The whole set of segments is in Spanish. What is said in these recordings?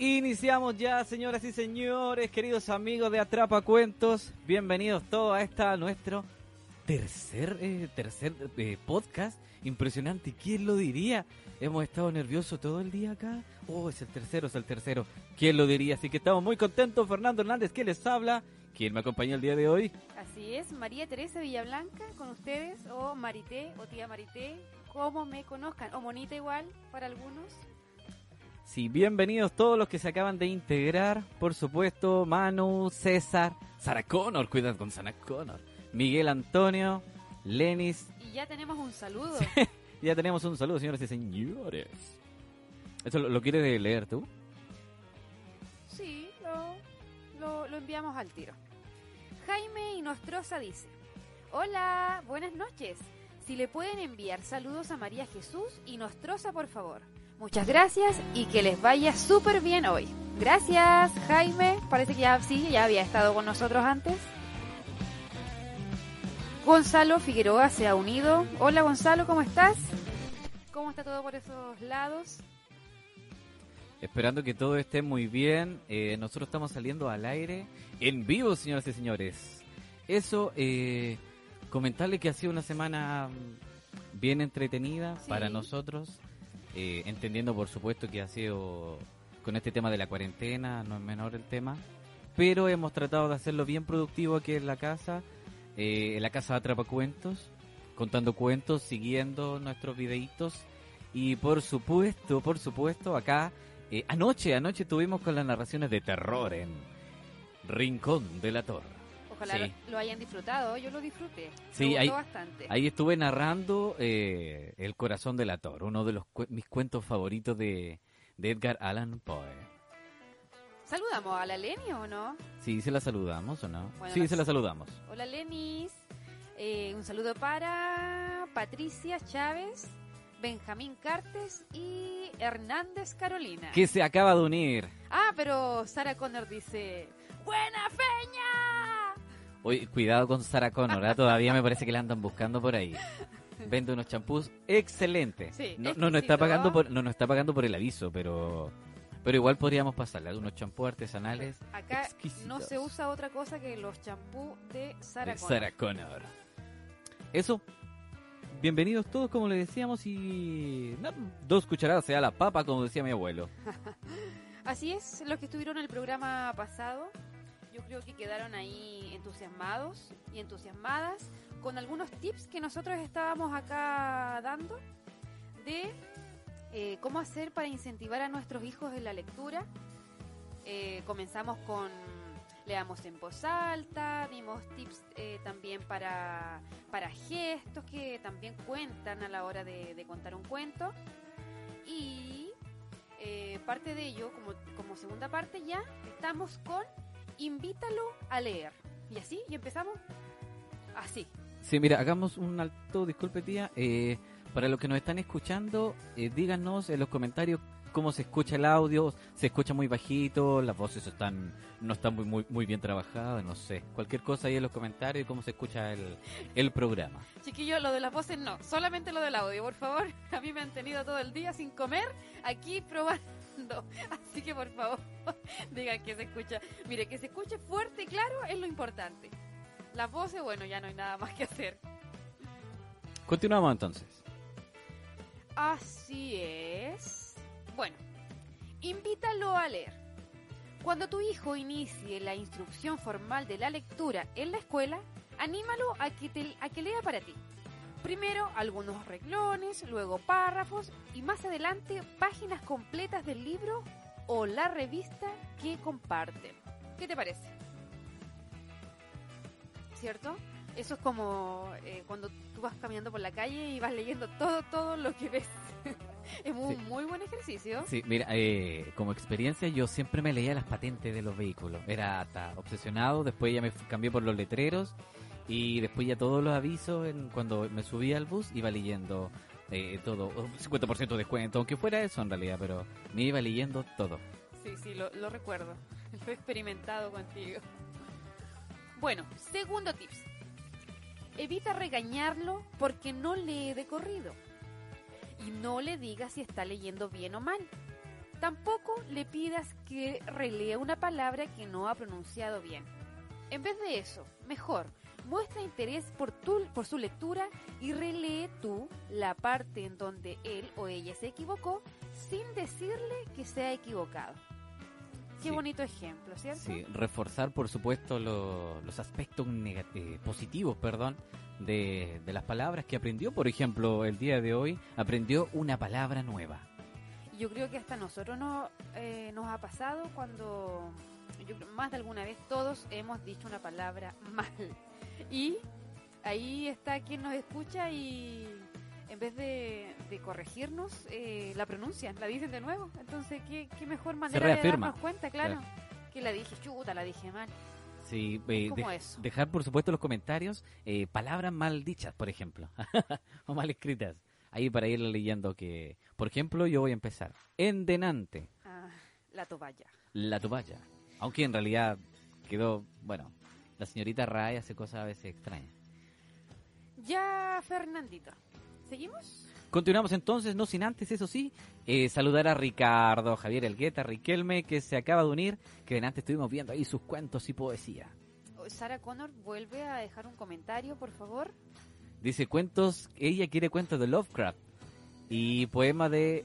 Iniciamos ya, señoras y señores, queridos amigos de Atrapa Cuentos. Bienvenidos todos a esta nuestro tercer eh, tercer eh, podcast. Impresionante, ¿quién lo diría? Hemos estado nerviosos todo el día acá. Oh, es el tercero, es el tercero. ¿Quién lo diría? Así que estamos muy contentos. Fernando Hernández, ¿quién les habla? ¿Quién me acompaña el día de hoy? Así es, María Teresa Villablanca con ustedes, o Marité, o tía Marité, como me conozcan, o Monita igual para algunos. Sí, bienvenidos todos los que se acaban de integrar, por supuesto, Manu, César, Sara Connor, cuidado con Sara Connor, Miguel Antonio, Lenis. Y ya tenemos un saludo. ya tenemos un saludo, señores y señores. ¿Eso lo, lo quieres leer tú? Sí, lo, lo, lo enviamos al tiro. Jaime Inostroza dice, Hola, buenas noches. Si le pueden enviar saludos a María Jesús Inostroza, por favor. Muchas gracias y que les vaya súper bien hoy. Gracias, Jaime. Parece que ya sí, ya había estado con nosotros antes. Gonzalo Figueroa se ha unido. Hola Gonzalo, ¿cómo estás? ¿Cómo está todo por esos lados? Esperando que todo esté muy bien. Eh, nosotros estamos saliendo al aire en vivo, señoras y señores. Eso, eh, comentarle que ha sido una semana mm, bien entretenida Sí. para nosotros. Eh, entendiendo, por supuesto, que ha sido con este tema de la cuarentena, no es menor el tema. Pero hemos tratado de hacerlo bien productivo aquí en la casa, eh, la casa de Atrapacuentos, contando cuentos, siguiendo nuestros videitos. Y por supuesto, por supuesto, acá, eh, anoche, anoche tuvimos con las narraciones de terror en Rincón de la Torre. Ojalá Sí. lo, lo hayan disfrutado. Yo lo disfruté. Sí, me gustó ahí- bastante. Ahí estuve narrando eh, El corazón de la Torre, uno de los cu- mis cuentos favoritos de, de Edgar Allan Poe. ¿Saludamos a la Leni o no? Sí, ¿se la saludamos o no? Bueno, sí, se la saludamos. Hola Lenis. Eh, un saludo para Patricia Chávez, Benjamín Cartes y Hernández Carolina. Que se acaba de unir. Ah, pero Sara Connor dice, ¡Buena feña! Oye, cuidado con Sarah Connor, ¿ah? todavía me parece que la andan buscando por ahí. Vende unos champús excelentes. Sí, no, no nos está pagando por, no nos está pagando por el aviso, pero pero igual podríamos pasarle algunos champús artesanales Acá exquisitos. no se usa otra cosa que los champú de Sara de Connor. Sarah Connor. Eso. Bienvenidos todos, como les decíamos, y no, dos cucharadas sea la papa, como decía mi abuelo. Así es, los que estuvieron en el programa pasado, yo creo que quedaron ahí entusiasmados y entusiasmadas con algunos tips que nosotros estábamos acá dando de eh, cómo hacer para incentivar a nuestros hijos en la lectura. Eh, comenzamos con leamos en voz alta, dimos tips eh, también para, para gestos que también cuentan a la hora de, contar un cuento. Y parte de ello, como, como segunda parte ya, estamos con invítalo a leer. Y así, y empezamos así. Sí, mira, hagamos un alto, disculpe tía. eh, para los que nos están escuchando, eh, díganos en los comentarios cómo se escucha el audio. Se escucha muy bajito, las voces están no están muy muy, muy bien trabajadas, no sé. Cualquier cosa ahí en los comentarios, cómo se escucha el, el programa. Chiquillos, lo de las voces no, solamente lo del audio, por favor. A mí me han tenido todo el día sin comer aquí probando. Así que por favor, digan que se escucha. Mire, que se escuche fuerte y claro es lo importante. Las voces, bueno, ya no hay nada más que hacer. Continuamos entonces. Así es. Bueno, invítalo a leer. Cuando tu hijo inicie la instrucción formal de la lectura en la escuela, anímalo a que, te- a que lea para ti. Primero algunos reglones, luego párrafos y más adelante páginas completas del libro o la revista que comparten. ¿Qué te parece? ¿Cierto? Eso es como eh, cuando tú vas caminando por la calle y vas leyendo todo, todo lo que ves. es un Sí. muy buen ejercicio. Sí, mira, eh, como experiencia yo siempre me leía las patentes de los vehículos. Era hasta obsesionado, después ya me cambié por los letreros y después ya todos los avisos cuando me subía al bus iba leyendo eh, todo, un 50% de descuento, aunque fuera eso en realidad, pero me iba leyendo todo. Sí, sí, lo, lo recuerdo. Lo he experimentado contigo. Bueno, segundo tips. Evita regañarlo porque no lee de corrido. Y no le digas si está leyendo bien o mal. Tampoco le pidas que relea una palabra que no ha pronunciado bien. En vez de eso, mejor, muestra interés por, tu, por su lectura y relee tú la parte en donde él o ella se equivocó sin decirle que se ha equivocado. Qué Sí. bonito ejemplo, ¿cierto? Sí, reforzar, por supuesto, lo- los aspectos eh, positivos, perdón, de, de las palabras que aprendió. Por ejemplo, el día de hoy aprendió una palabra nueva. Yo creo que hasta nosotros no, eh, nos ha pasado cuando, yo creo, más de alguna vez todos hemos dicho una palabra mal. Y ahí está quien nos escucha y en vez de, de corregirnos, eh, la pronuncian, la dicen de nuevo. Entonces, ¿qué, qué mejor manera de darnos cuenta, claro, que la dije chuta, la dije mal. Sí, eh, ¿Cómo de- eso? dejar, por supuesto, en los comentarios eh, palabras mal dichas, por ejemplo, o mal escritas. Ahí para ir leyendo que, por ejemplo, yo voy a empezar. Endenante, Ah, la toalla. la toalla. Aunque en realidad quedó, bueno, la señorita Ray hace cosas a veces extrañas. Ya, Fernandito. ¿Seguimos? Continuamos entonces, no sin antes, eso sí, eh, saludar a Ricardo, Javier Elgueta, Riquelme, que se acaba de unir, que antes estuvimos viendo ahí sus cuentos y poesía. Sara Connor vuelve a dejar un comentario, por favor. Dice cuentos, ella quiere cuentos de Lovecraft y poema de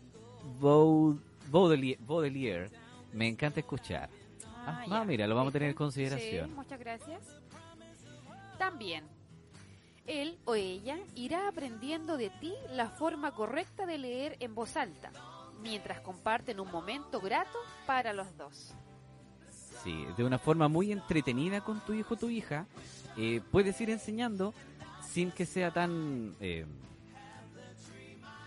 Baud- Baudelaire. Baudelaire. Me encanta escuchar. Ah, ah, mira, lo vamos a tener en consideración. Sí, muchas gracias. También, él o ella irá aprendiendo de ti la forma correcta de leer en voz alta, mientras comparten un momento grato para los dos. Sí, de una forma muy entretenida con tu hijo o tu hija, eh, puedes ir enseñando sin que sea tan eh,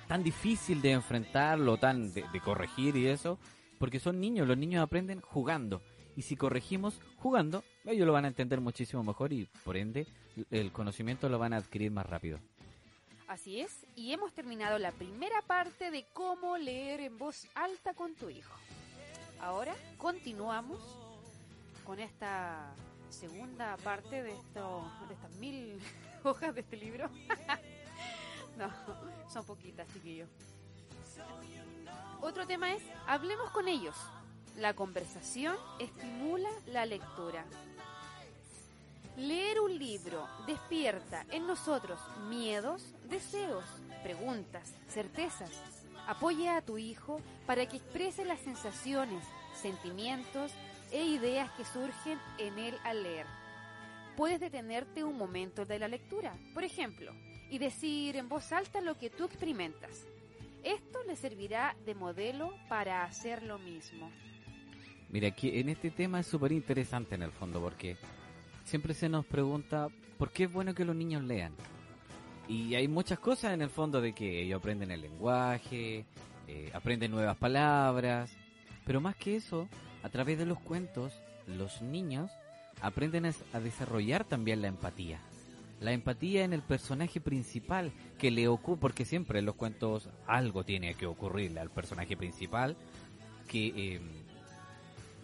tan difícil de enfrentarlo, tan de, de corregir y eso, porque son niños, los niños aprenden jugando. Y si corregimos jugando, ellos lo van a entender muchísimo mejor y por ende el conocimiento lo van a adquirir más rápido. Así es, y hemos terminado la primera parte de cómo leer en voz alta con tu hijo. Ahora continuamos con esta segunda parte de, esto, de estas mil hojas de este libro. no, son poquitas, chiquillos. Otro tema es, hablemos con ellos. La conversación estimula la lectura. Leer un libro despierta en nosotros miedos, deseos, preguntas, certezas. Apoya a tu hijo para que exprese las sensaciones, sentimientos e ideas que surgen en él al leer. Puedes detenerte un momento de la lectura, por ejemplo, y decir en voz alta lo que tú experimentas. Esto le servirá de modelo para hacer lo mismo. Mira, aquí en este tema es súper interesante en el fondo porque siempre se nos pregunta por qué es bueno que los niños lean. Y hay muchas cosas en el fondo de que ellos aprenden el lenguaje, eh, aprenden nuevas palabras, pero más que eso, a través de los cuentos, los niños aprenden a, desarrollar también la empatía. La empatía en el personaje principal que le ocurre, porque siempre en los cuentos algo tiene que ocurrirle al personaje principal, que, eh,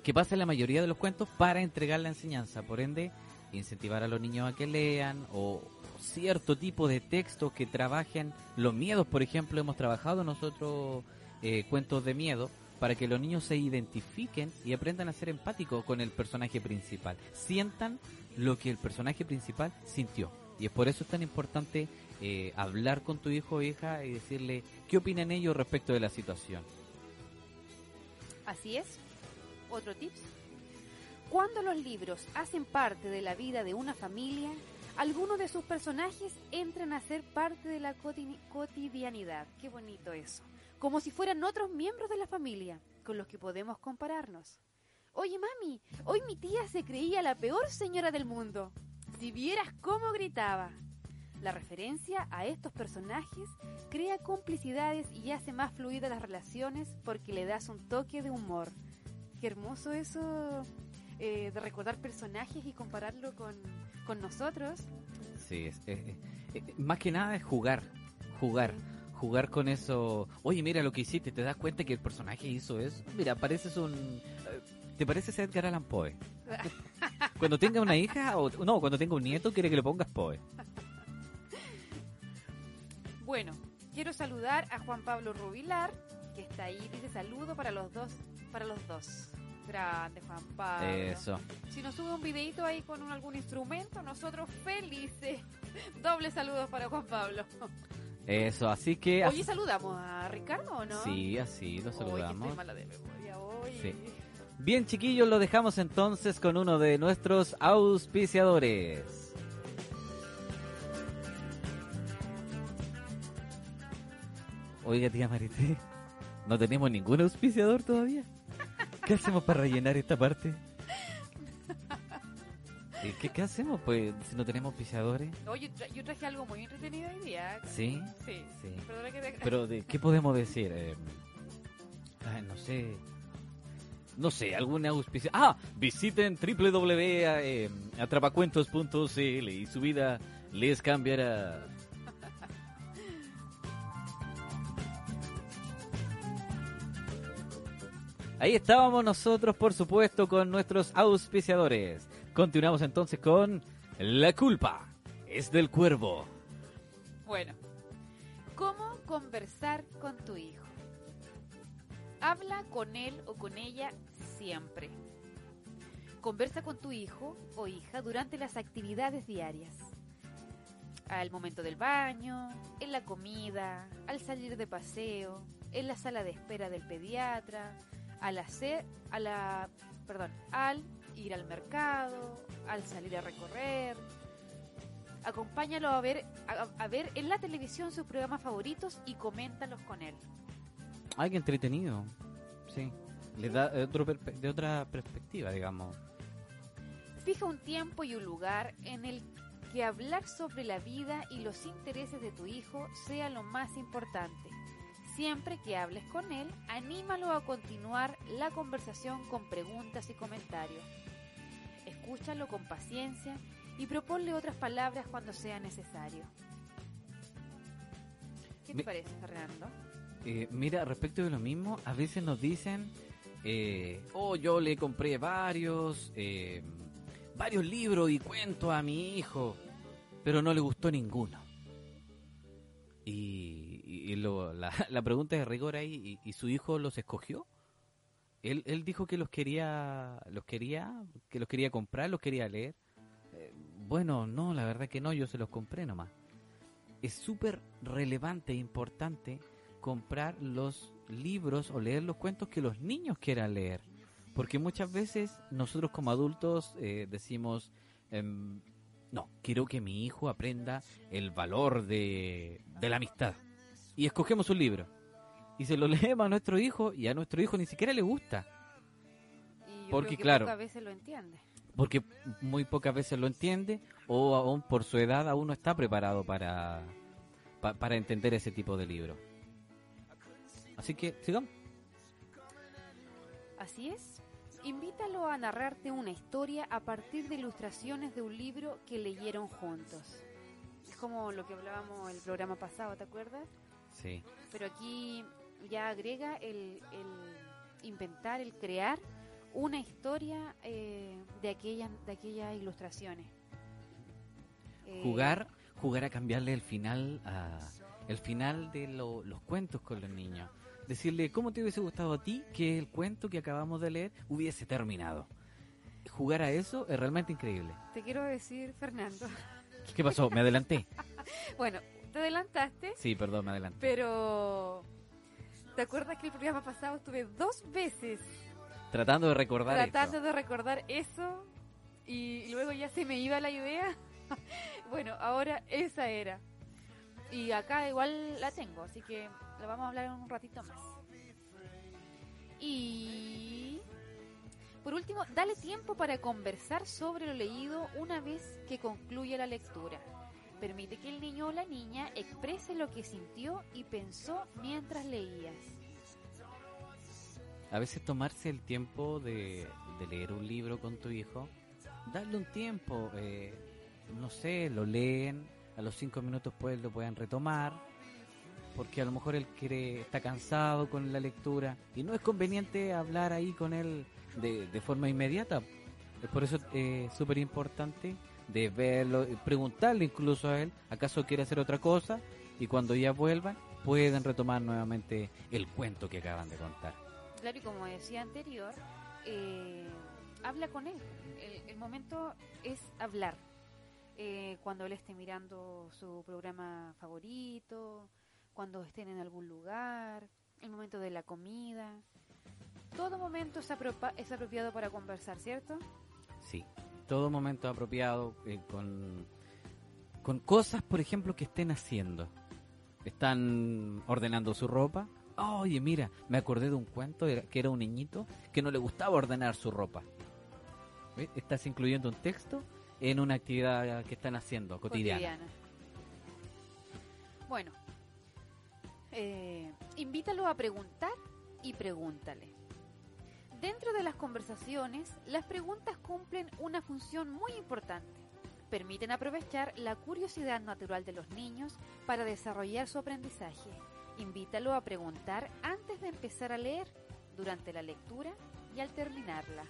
que pasa en la mayoría de los cuentos para entregar la enseñanza. Por ende, incentivar a los niños a que lean o cierto tipo de textos que trabajen los miedos. Por ejemplo, hemos trabajado nosotros eh, cuentos de miedo para que los niños se identifiquen y aprendan a ser empáticos con el personaje principal. Sientan lo que el personaje principal sintió. Y es por eso es tan importante eh, hablar con tu hijo o hija y decirle qué opinan ellos respecto de la situación. Así es. Otro tips. Cuando los libros hacen parte de la vida de una familia, algunos de sus personajes entran a ser parte de la coti- cotidianidad. Qué bonito eso. Como si fueran otros miembros de la familia con los que podemos compararnos. Oye, mami, hoy mi tía se creía la peor señora del mundo. Si vieras cómo gritaba. La referencia a estos personajes crea complicidades y hace más fluidas las relaciones porque le das un toque de humor. Qué hermoso eso eh, de recordar personajes y compararlo con, con nosotros. Sí, es- es- es- es- más que nada es jugar, jugar, jugar con eso. Oye, mira lo que hiciste, ¿te das cuenta que el personaje hizo eso? Mira, pareces un... eh, ¿Te pareces a Edgar Allan Poe? Cuando tenga una hija, o no, cuando tenga un nieto, quiere que le pongas Poe. Bueno, quiero saludar a Juan Pablo Rubilar, que está ahí. Dice saludo para los dos, para los dos. Grande Juan Pablo. Eso. Si nos sube un videito ahí con un- algún instrumento, nosotros felices. Doble saludos para Juan Pablo. Eso, así que... Oye, saludamos a Ricardo o no? Sí, así lo saludamos. estoy mala de memoria hoy. Sí. Bien, chiquillos, lo dejamos entonces con uno de nuestros auspiciadores. Oiga, tía Marité, ¿no tenemos ningún auspiciador todavía? ¿Qué hacemos para rellenar esta parte? Eh, ¿Qué, qué hacemos, pues, si no tenemos auspiciadores? Oye, tra- yo traje algo muy entretenido hoy día. ¿Sí? Sí. Sí. Perdona que te... Pero, ¿de qué podemos decir? Eh, ay, no sé. No sé, alguna auspicio. Ah, visiten www.atrapacuentos.cl y su vida les cambiará. Ahí estábamos nosotros, por supuesto, con nuestros auspiciadores. Continuamos entonces con La culpa es del cuervo. Bueno, ¿cómo conversar con tu hijo? Habla con él o con ella siempre. Conversa con tu hijo o hija durante las actividades diarias. Al momento del baño, en la comida, al salir de paseo, en la sala de espera del pediatra, al hacer, a la, perdón, al ir al mercado, al salir a recorrer, Acompáñalo a ver, a, a ver en la televisión sus programas favoritos y coméntalos con él. Ay, qué entretenido. Sí. Le da de, otro de otra perspectiva, digamos. Fija un tiempo y un lugar en el que hablar sobre la vida y los intereses de tu hijo sea lo más importante. Siempre que hables con él, anímalo a continuar la conversación con preguntas y comentarios. Escúchalo con paciencia y proponle otras palabras cuando sea necesario. ¿Qué te Mi- parece, Fernando? Eh, mira, respecto de lo mismo, a veces nos dicen, eh, oh, yo le compré varios, eh, varios libros y cuentos a mi hijo, pero no le gustó ninguno. Y, y- lo- la, la pregunta de rigor ahí, ¿y, su hijo los escogió? Él, él dijo que los quería, los quería, que los quería comprar, los quería leer. Eh, bueno, no, la verdad que no, yo se los compré nomás. Es súper relevante e importante comprar los libros o leer los cuentos que los niños quieran leer. Porque muchas veces nosotros como adultos eh, decimos, em, no, quiero que mi hijo aprenda el valor de, de la amistad. Y escogemos un libro. Y se lo leemos a nuestro hijo y a nuestro hijo ni siquiera le gusta. Y yo Porque, creo que claro. pocas veces lo entiende. Porque muy pocas veces lo entiende o aún por su edad aún no está preparado para, pa- para entender ese tipo de libro. Así que, sigamos. Así es. Invítalo a narrarte una historia a partir de ilustraciones de un libro que leyeron juntos. Es como lo que hablábamos el programa pasado, ¿te acuerdas? Sí. Pero aquí ya agrega el, el inventar, el crear una historia eh, de aquellas de aquellas ilustraciones. Eh, Jugar, jugar a cambiarle el final a el final de lo- los cuentos con los niños. Decirle, ¿cómo te hubiese gustado a ti que el cuento que acabamos de leer hubiese terminado? Jugar a eso es realmente increíble. Te quiero decir, Fernando. ¿Qué pasó? ¿Me adelanté? Bueno, te adelantaste, Sí, perdón, me adelanté. pero ¿te acuerdas que el programa pasado estuve dos veces Tratando de recordar tratando esto. de recordar eso y luego ya se me iba la idea. bueno, ahora esa era. Y acá igual la tengo, así que la vamos a hablar un ratito más. Y por último, dale tiempo para conversar sobre lo leído una vez que concluya la lectura. Permite que el niño o la niña exprese lo que sintió y pensó mientras leías. A veces tomarse el tiempo de, leer un libro con tu hijo, darle un tiempo, eh, no sé, lo leen, a los cinco minutos pues lo pueden retomar, porque a lo mejor él quiere, está cansado con la lectura y no es conveniente hablar ahí con él de, de forma inmediata. Es por eso eh, súper importante de verlo, preguntarle incluso a él, acaso quiere hacer otra cosa y cuando ya vuelvan, pueden retomar nuevamente el cuento que acaban de contar. Claro, y como decía anterior, eh, habla con él. El, el momento es hablar. Eh, cuando él esté mirando su programa favorito, cuando estén en algún lugar, el momento de la comida. Todo momento es, apropa- es apropiado para conversar, ¿cierto? Sí, todo momento apropiado eh, con, con cosas, por ejemplo, que estén haciendo. Están ordenando su ropa. Oye, mira, me acordé de un cuento que era un niñito que no le gustaba ordenar su ropa. Estás incluyendo un texto en una actividad que están haciendo cotidiana. Bueno, eh, invítalo a preguntar y pregúntale. Dentro de las conversaciones, las preguntas cumplen una función muy importante. Permiten aprovechar la curiosidad natural de los niños para desarrollar su aprendizaje. Invítalo a preguntar antes de empezar a leer, durante la lectura y al terminarla.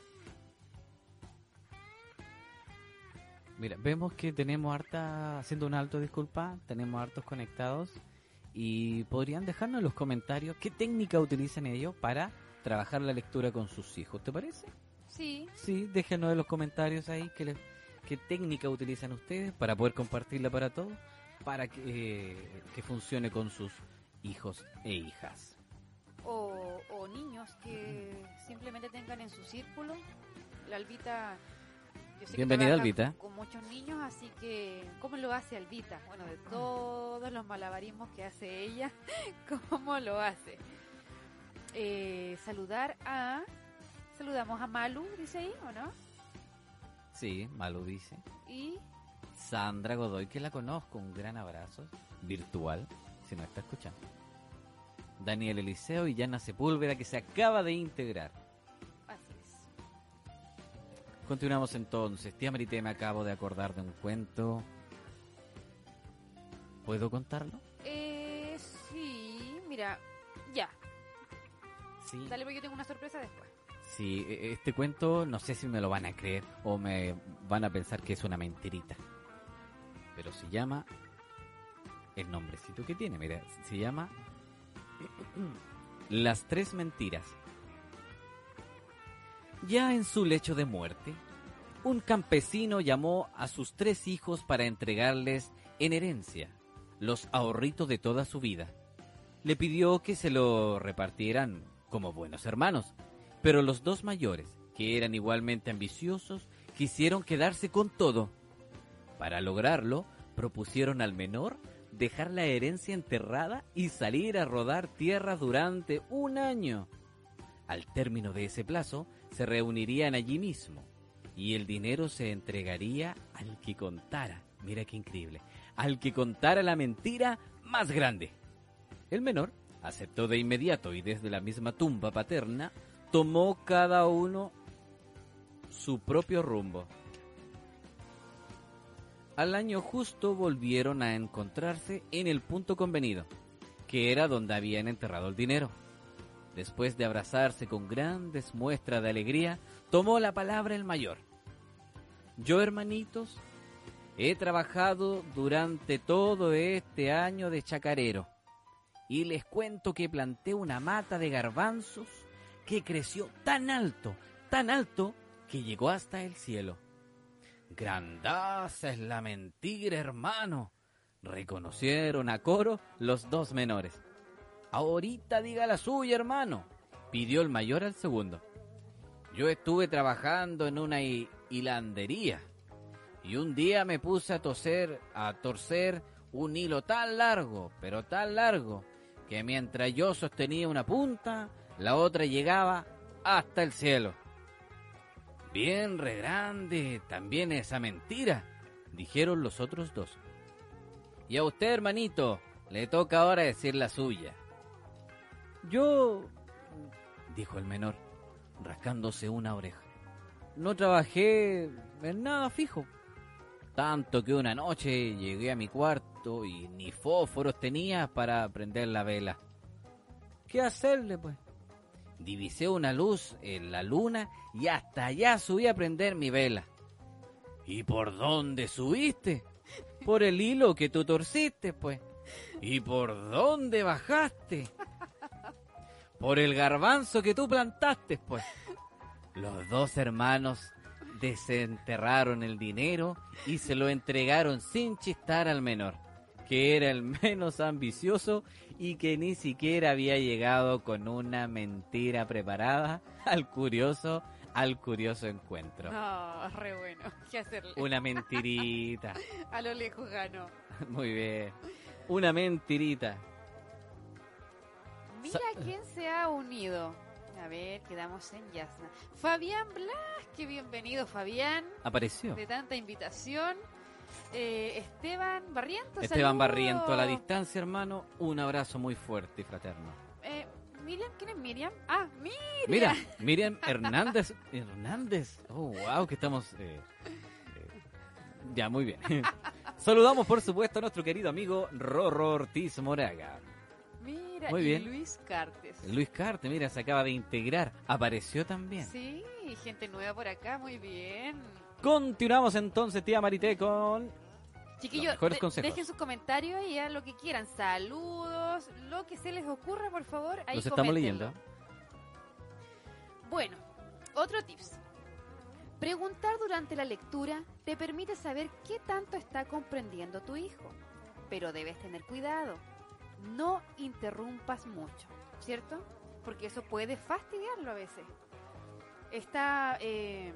Mira, vemos que tenemos harta, haciendo un alto disculpa, tenemos hartos conectados y podrían dejarnos en los comentarios qué técnica utilizan ellos para trabajar la lectura con sus hijos, ¿te parece? Sí, Sí, déjenos en los comentarios ahí qué, le- qué técnica utilizan ustedes para poder compartirla para todos, para que, eh, que funcione con sus hijos e hijas. o, o niños que simplemente tengan en su círculo. La Albita. yo sé que Bienvenida, trabaja Albita. Con muchos niños, así que. ¿Cómo lo hace Albita? Bueno, de todos los malabarismos que hace ella, ¿cómo lo hace? Eh, saludar a. Saludamos a Malu, dice ahí, ¿o no? Sí, Malu dice. Y. Sandra Godoy, que la conozco, un gran abrazo virtual, si no está escuchando. Daniel Eliseo y Yana Sepúlveda, que se acaba de integrar. Así es. Continuamos entonces. Tía Marité, me acabo de acordar de un cuento. ¿Puedo contarlo? Eh, sí, mira. Sí. Dale, porque yo tengo una sorpresa después. Sí, e- este cuento no sé si me lo van a creer o me van a pensar que es una mentirita. Pero se llama el nombrecito que tiene, mira, se llama Las tres mentiras. Ya en su lecho de muerte, un campesino llamó a sus tres hijos para entregarles en herencia los ahorritos de toda su vida. Le pidió que se lo repartieran como buenos hermanos, pero los dos mayores, que eran igualmente ambiciosos, quisieron quedarse con todo. Para lograrlo, propusieron al menor dejar la herencia enterrada y salir a rodar tierra durante un año. Al término de ese plazo, se reunirían allí mismo y el dinero se entregaría al que contara, mira qué increíble, al que contara la mentira más grande. El menor aceptó de inmediato y desde la misma tumba paterna tomó cada uno su propio rumbo. Al año justo volvieron a encontrarse en el punto convenido, que era donde habían enterrado el dinero. Después de abrazarse con grandes muestras de alegría, tomó la palabra el mayor. Yo, hermanitos, he trabajado durante todo este año de chacarero y les cuento que planté una mata de garbanzos que creció tan alto, tan alto, que llegó hasta el cielo. Grandaza es la mentira, hermano, reconocieron a coro los dos menores. Ahorita diga la suya, hermano, pidió el mayor al segundo. Yo estuve trabajando en una hi- hilandería y un día me puse a toser, a torcer un hilo tan largo, pero tan largo, que mientras yo sostenía una punta, la otra llegaba hasta el cielo. Bien re grande también esa mentira, dijeron los otros dos. Y a usted, hermanito, le toca ahora decir la suya. Yo, dijo el menor, rascándose una oreja. No trabajé en nada fijo. Tanto que una noche llegué a mi cuarto y ni fósforos tenía para prender la vela. ¿Qué hacerle, pues? Divisé una luz en la luna y hasta allá subí a prender mi vela. ¿Y por dónde subiste? Por el hilo que tú torciste, pues. ¿Y por dónde bajaste? Por el garbanzo que tú plantaste, pues. Los dos hermanos desenterraron el dinero y se lo entregaron sin chistar al menor, que era el menos ambicioso y que ni siquiera había llegado con una mentira preparada al curioso al curioso encuentro. No, re bueno. ¿Qué hacerle? Una mentirita. A lo lejos ganó. Muy bien. Una mentirita. Mira quién se ha unido. A ver, quedamos en Yasna. Fabián Blas, que bienvenido Fabián. Apareció. De tanta invitación. Eh, Esteban Barriento. Esteban. Barriento a la distancia, hermano. Un abrazo muy fuerte y fraterno. Eh, Miriam, ¿quién es Miriam? Ah, Miriam. Mira, Miriam Hernández. Hernández. Oh, wow, que estamos. eh, eh, ya, muy bien. Saludamos, por supuesto, a nuestro querido amigo Rorro Ortiz Moraga. Mira, Muy y bien. Luis Cartes. Luis Carte, mira, se acaba de integrar. Apareció también. Sí, gente nueva por acá, muy bien. Continuamos entonces, tía Marité, con. Chiquillos, de- consejos. dejen sus comentarios y ya lo que quieran. Saludos, lo que se les ocurra, por favor. Ahí Los estamos coméntenlo. leyendo. Bueno, otro tips. Preguntar durante la lectura te permite saber qué tanto está comprendiendo tu hijo. Pero debes tener cuidado. No interrumpas mucho, ¿cierto? Porque eso puede fastidiarlo a veces. Está eh,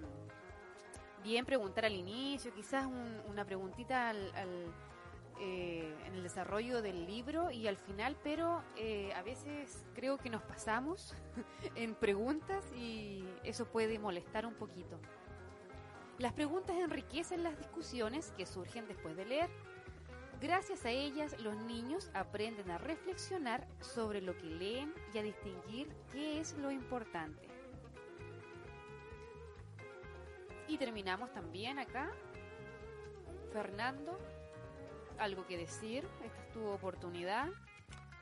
bien preguntar al inicio, quizás un- una preguntita al, al, eh, en el desarrollo del libro y al final, pero eh, a veces creo que nos pasamos en preguntas y eso puede molestar un poquito. Las preguntas enriquecen las discusiones que surgen después de leer. Gracias a ellas, los niños aprenden a reflexionar sobre lo que leen y a distinguir qué es lo importante. Y terminamos también acá. Fernando, algo que decir. Esta es tu oportunidad.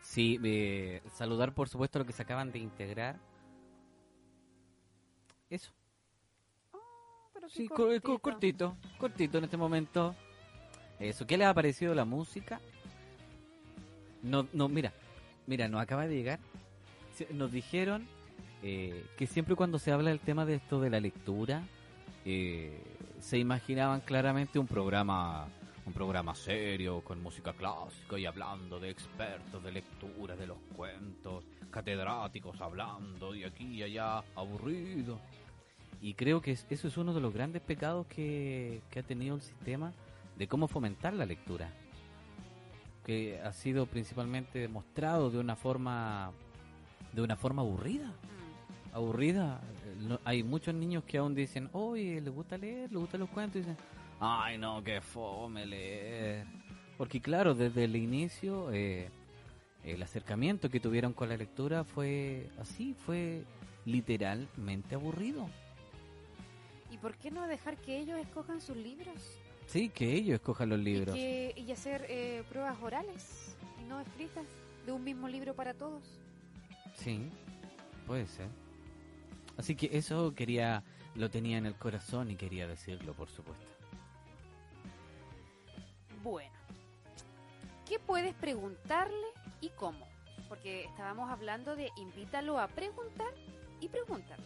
Sí, eh, saludar por supuesto a los que se acaban de integrar. Eso. Pero qué Sí, co- co- cortito. cortito, en este momento. Eso, ¿qué les ha parecido la música? No, no, mira, mira, nos acaba de llegar. Nos dijeron eh, que siempre cuando se habla del tema de esto de la lectura, eh, se imaginaban claramente un programa, un programa serio con música clásica y hablando de expertos de lectura, de los cuentos, catedráticos hablando de aquí y allá, aburrido. Y creo que es- eso es uno de los grandes pecados que, que ha tenido el sistema de cómo fomentar la lectura. Que ha sido principalmente demostrado de una forma de una forma aburrida. Aburrida. Eh, no- hay muchos niños que aún dicen, oye, ¿le gusta leer? ¿Le gustan los cuentos? Y dicen, ay, no, qué fome leer. Porque claro, desde el inicio, eh, el acercamiento que tuvieron con la lectura fue así, fue literalmente aburrido. ¿Y por qué no dejar que ellos escojan sus libros? Sí, que ellos escojan los libros. Y, que, y hacer eh, pruebas orales y no escritas de un mismo libro para todos. Sí, puede ser. Así que eso quería, lo tenía en el corazón y quería decirlo, por supuesto. Bueno, ¿qué puedes preguntarle y cómo? Porque estábamos hablando de invítalo a preguntar y pregúntale.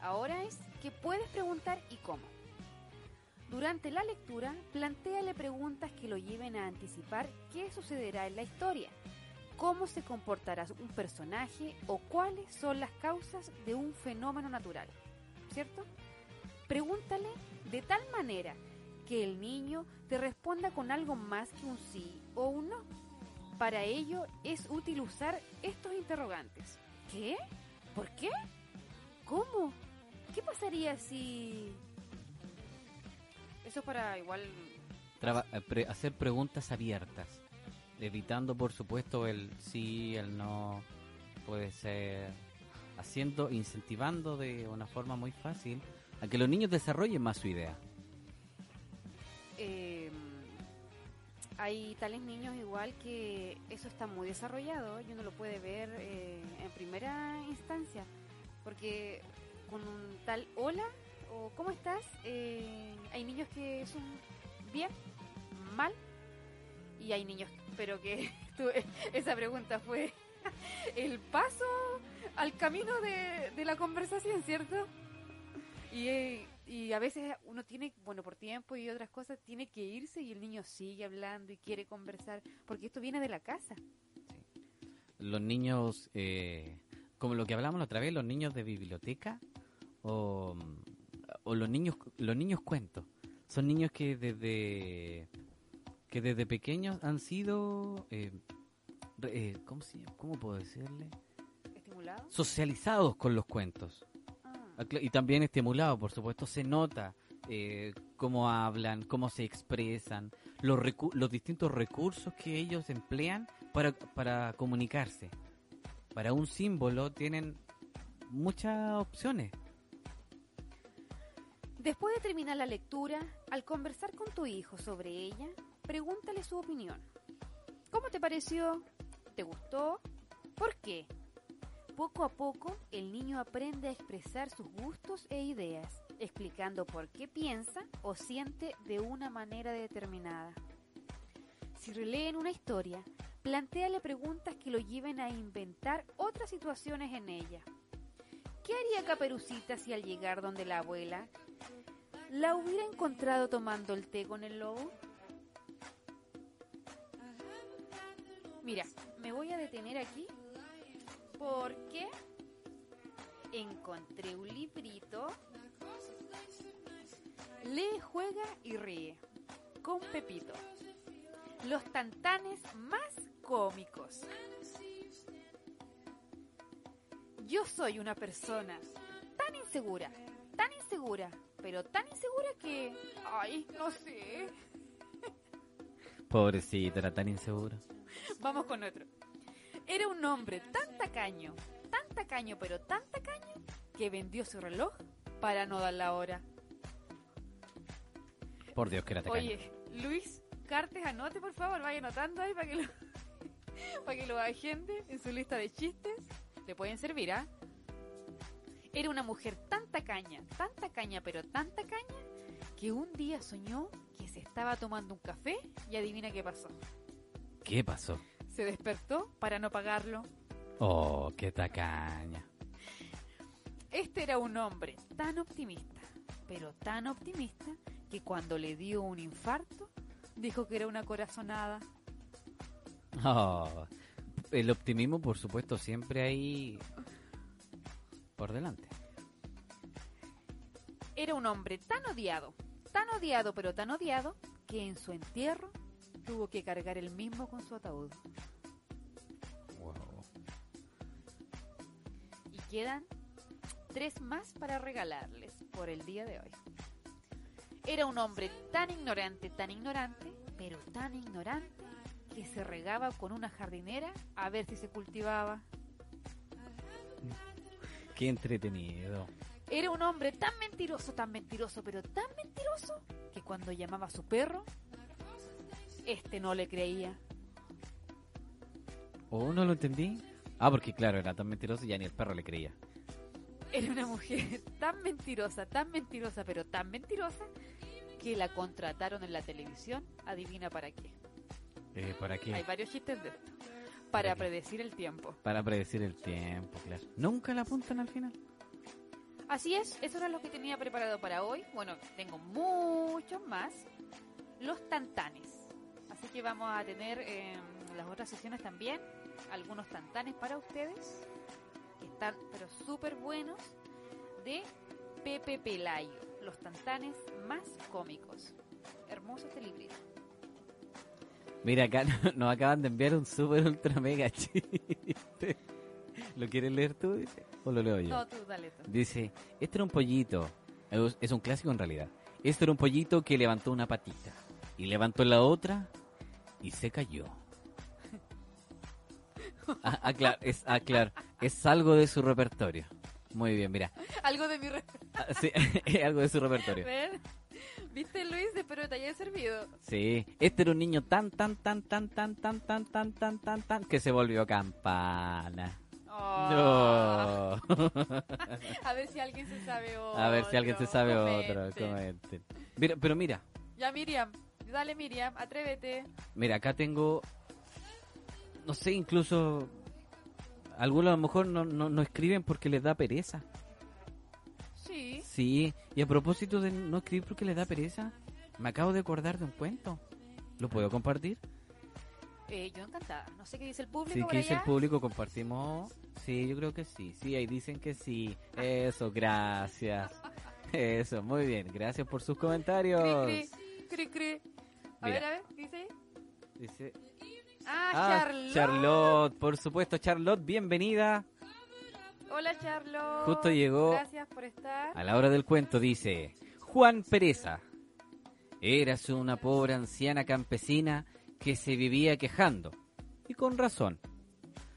Ahora es qué puedes preguntar y cómo. Durante la lectura, plantéale preguntas que lo lleven a anticipar qué sucederá en la historia, cómo se comportará un personaje o cuáles son las causas de un fenómeno natural. ¿Cierto? Pregúntale de tal manera que el niño te responda con algo más que un sí o un no. Para ello es útil usar estos interrogantes. ¿Qué? ¿Por qué? ¿Cómo? ¿Qué pasaría si... Eso para igual... Eh, hacer preguntas abiertas, evitando, por supuesto, el sí, el no, puede ser haciendo, incentivando de una forma muy fácil a que los niños desarrollen más su idea. eh, hay tales niños igual que eso está muy desarrollado y uno lo puede ver eh, en primera instancia. Porque con un tal hola o cómo estás, eh, hay niños que son bien, mal Y hay niños, pero que esa pregunta fue el paso al camino de, de la conversación, ¿cierto? Y, y a veces uno tiene, bueno, por tiempo y otras cosas, tiene que irse y el niño sigue hablando y quiere conversar, porque esto viene de la casa. Los niños, eh, como lo que hablamos la otra vez, los niños de biblioteca o, o los niños los niños cuentos. Son niños que desde que desde pequeños han sido, eh, eh, ¿cómo, se llama? ¿cómo puedo decirle? ¿Estimulado? Socializados con los cuentos. Ah. Y también estimulado, por supuesto, se nota eh, cómo hablan, cómo se expresan, los, recu- los distintos recursos que ellos emplean para, para comunicarse. Para un símbolo tienen muchas opciones. Después de terminar la lectura, al conversar con tu hijo sobre ella, pregúntale su opinión. ¿Cómo te pareció? ¿Te gustó? ¿Por qué? Poco a poco, el niño aprende a expresar sus gustos e ideas, explicando por qué piensa o siente de una manera determinada. Si releen una historia, plantéale preguntas que lo lleven a inventar otras situaciones en ella. ¿Qué haría Caperucita si al llegar donde la abuela la hubiera encontrado tomando el té con el lobo? Voy a detener aquí porque encontré un librito. Lee, juega y ríe con Pepito. Los tantanes más cómicos. Yo soy una persona tan insegura, tan insegura, pero tan insegura que... Ay, no sé. Pobrecito, era tan inseguro. Vamos con otro. Era un hombre tan tacaño, tan tacaño, pero tan tacaño, que vendió su reloj para no dar la hora. Por Dios, que era tacaño. Oye, Luis Cartes, anote por favor, vaya anotando ahí para que lo, para que lo agende en su lista de chistes. Le pueden servir, ¿ah? Era una mujer tan tacaña, tan tacaña, pero tan tacaña, que un día soñó que se estaba tomando un café y adivina qué pasó. ¿Qué pasó? Se despertó para no pagarlo. Oh, qué tacaña. Este era un hombre tan optimista, pero tan optimista, que cuando le dio un infarto, dijo que era una corazonada. Oh, el optimismo, por supuesto, siempre ahí por delante. Era un hombre tan odiado, tan odiado, pero tan odiado, que en su entierro tuvo que cargar él mismo con su ataúd. Wow. Y quedan tres más para regalarles por el día de hoy. Era un hombre tan ignorante, tan ignorante, pero tan ignorante, que se regaba con una jardinera a ver si se cultivaba. Qué entretenido. Era un hombre tan mentiroso, tan mentiroso, pero tan mentiroso, que cuando llamaba a su perro, este no le creía. ¿Oh, no lo entendí? Ah, porque claro, era tan mentiroso y ya ni el perro le creía. Era una mujer tan mentirosa, tan mentirosa, pero tan mentirosa, que la contrataron en la televisión, adivina para qué. Eh, ¿Para qué? Hay varios chistes de esto. ¿Para Para predecir el tiempo. Para predecir el tiempo, claro. ¿Nunca la apuntan al final? Así es, eso era lo que tenía preparado para hoy. Bueno, tengo muchos más. Los tantanes. Así que vamos a tener en las otras sesiones también algunos tantanes para ustedes. Que están, pero súper buenos. De Pepe Pelayo. Los tantanes más cómicos. Hermoso este librito. Mira, acá nos acaban de enviar un super ultra mega chiste. ¿Lo quieres leer tú? dice? ¿O lo leo yo? No, tú dale tú. Dice, este era un pollito. Es un clásico en realidad. Este era un pollito que levantó una patita. Y levantó la otra y se cayó. Ah, ah, claro, es, ah, claro, es algo de su repertorio. Muy bien, mira. Algo de mi... re- Ah, sí, algo de su repertorio. ¿Ven? ¿Viste Luis? Espero te haya servido. Sí, este era un niño tan, tan, tan, tan, tan, tan, tan, tan, tan, tan, tan, que se volvió campana. Oh. No. A ver si alguien se sabe otro. A ver si alguien se sabe otro. Comenten. comenten. Mira, pero mira, Ya, Miriam. Dale, Miriam, atrévete. Mira, acá tengo, no sé, incluso algunos a lo mejor no, no, no escriben porque les da pereza. Sí. Sí, y a propósito de no escribir porque les da pereza, me acabo de acordar de un cuento. ¿Lo puedo compartir? Eh, yo encantada. No sé qué dice el público Sí, ¿qué dice el público? Compartimos. Sí, yo creo que sí. Sí, ahí dicen que sí. Eso, gracias. Eso, muy bien. Gracias por sus comentarios. Cri, cri, cri. A Mira. ver, a ver, ¿qué dice ahí? Dice, Ah, ah, Charlotte. Charlotte, por supuesto, Charlotte, bienvenida. Hola, Charlotte. Justo llegó Gracias por estar. A la hora del cuento dice, Juan Pereza. Eras una pobre anciana campesina que se vivía quejando, y con razón.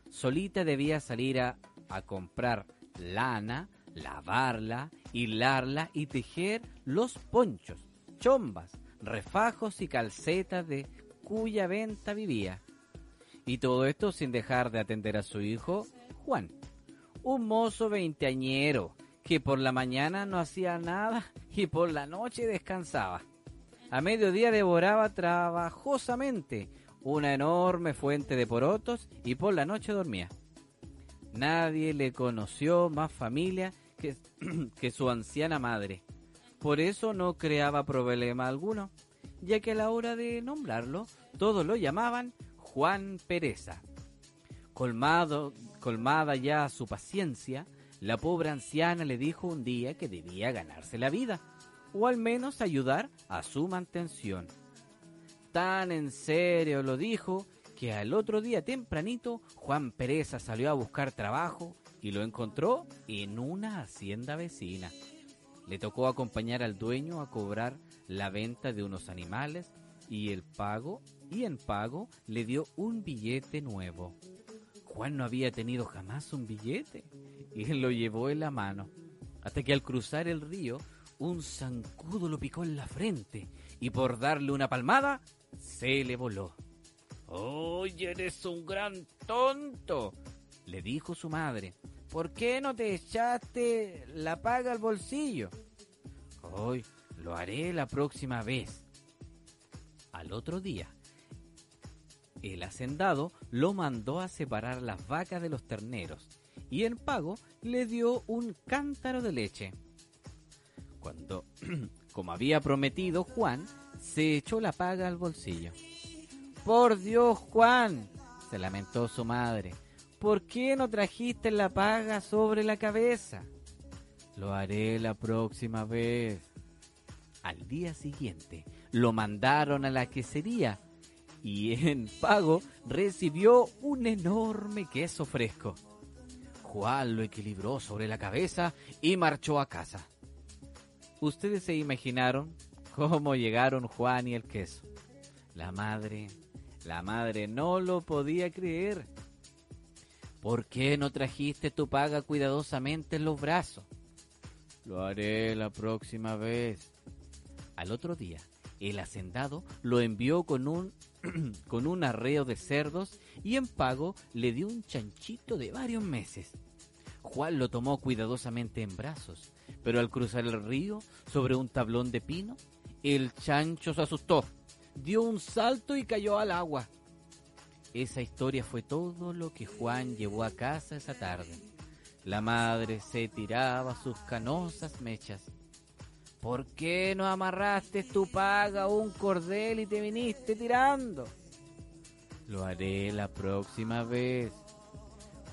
Solita debía salir a, a comprar lana, lavarla, hilarla y tejer los ponchos, chombas, refajos y calcetas de cuya venta vivía. Y todo esto sin dejar de atender a su hijo, Juan un mozo veinteañero que por la mañana no hacía nada y por la noche descansaba. A mediodía devoraba trabajosamente una enorme fuente de porotos y por la noche dormía. Nadie le conoció más familia que, que su anciana madre. Por eso no creaba problema alguno, ya que a la hora de nombrarlo todos lo llamaban Juan Pereza. Colmado, colmada ya su paciencia, la pobre anciana le dijo un día que debía ganarse la vida, o al menos ayudar a su mantención. Tan en serio lo dijo que al otro día tempranito Juan Pereza salió a buscar trabajo y lo encontró en una hacienda vecina. Le tocó acompañar al dueño a cobrar la venta de unos animales y el pago y en pago le dio un billete nuevo. Juan no había tenido jamás un billete y lo llevó en la mano, hasta que al cruzar el río un zancudo lo picó en la frente y por darle una palmada se le voló. ¡Oye, eres un gran tonto! le dijo su madre. ¿Por qué no te echaste la paga al bolsillo? Hoy lo haré la próxima vez. Al otro día, el hacendado lo mandó a separar las vacas de los terneros y en pago le dio un cántaro de leche. Cuando, como había prometido Juan, se echó la paga al bolsillo. Por Dios, Juan, se lamentó su madre, ¿por qué no trajiste la paga sobre la cabeza? Lo haré la próxima vez. Al día siguiente lo mandaron a la quesería y en pago recibió un enorme queso fresco. Juan lo equilibró sobre la cabeza y marchó a casa. Ustedes se imaginaron cómo llegaron Juan y el queso. La madre, la madre no lo podía creer. ¿Por qué no trajiste tu paga cuidadosamente en los brazos? Lo haré la próxima vez. Al otro día, el hacendado lo envió con un con un arreo de cerdos y en pago le dio un chanchito de varios meses. Juan lo tomó cuidadosamente en brazos, pero al cruzar el río sobre un tablón de pino, el chancho se asustó, dio un salto y cayó al agua. Esa historia fue todo lo que Juan llevó a casa esa tarde. La madre se tiraba sus canosas mechas. ¿Por qué no amarraste tu paga a un cordel y te viniste tirando? Lo haré la próxima vez.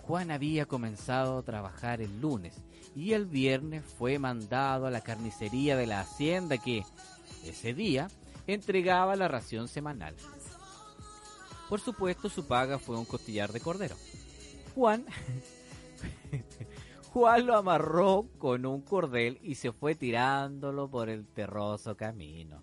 Juan había comenzado a trabajar el lunes y el viernes fue mandado a la carnicería de la hacienda que, ese día, entregaba la ración semanal. Por supuesto, su paga fue un costillar de cordero. Juan Juan lo amarró con un cordel y se fue tirándolo por el terroso camino.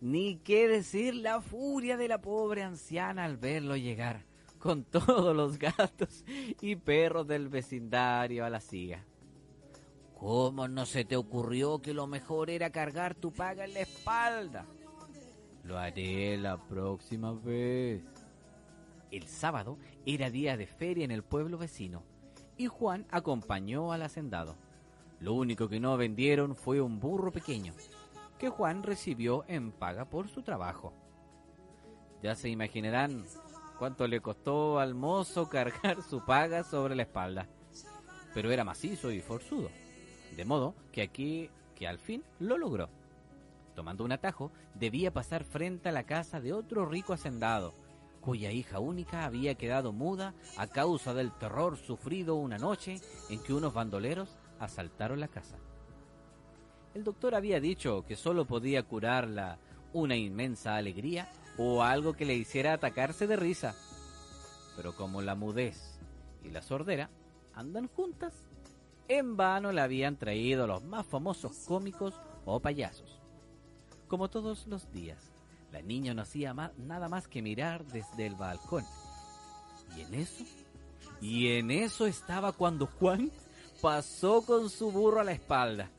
Ni qué decir la furia de la pobre anciana al verlo llegar, con todos los gatos y perros del vecindario a la siga. ¿Cómo no se te ocurrió que lo mejor era cargar tu paga en la espalda? Lo haré la próxima vez. El sábado era día de feria en el pueblo vecino y Juan acompañó al hacendado. Lo único que no vendieron fue un burro pequeño. que Juan recibió en paga por su trabajo. Ya se imaginarán cuánto le costó al mozo cargar su paga sobre la espalda. Pero era macizo y forzudo. De modo que aquí, que al fin lo logró. Tomando un atajo, debía pasar frente a la casa de otro rico hacendado, cuya hija única había quedado muda a causa del terror sufrido una noche en que unos bandoleros asaltaron la casa. El doctor había dicho que solo podía curarla una inmensa alegría o algo que le hiciera atacarse de risa. Pero como la mudez y la sordera andan juntas, en vano le habían traído los más famosos cómicos o payasos. Como todos los días, la niña no hacía nada más que mirar desde el balcón. Y en eso, y en eso estaba cuando Juan pasó con su burro a la espalda,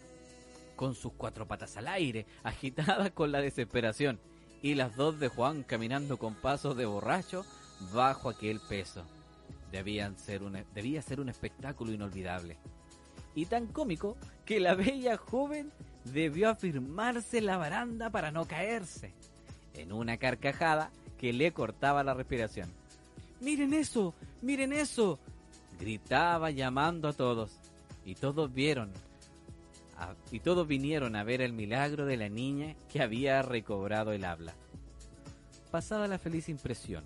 con sus cuatro patas al aire, agitada con la desesperación, y las dos de Juan caminando con pasos de borracho bajo aquel peso. Ser debía ser un espectáculo inolvidable. Y tan cómico que la bella joven debió afirmarse la baranda para no caerse, en una carcajada que le cortaba la respiración. ¡Miren eso! ¡Miren eso! gritaba llamando a todos, y todos vieron, y todos vinieron a ver el milagro de la niña que había recobrado el habla. Pasada la feliz impresión,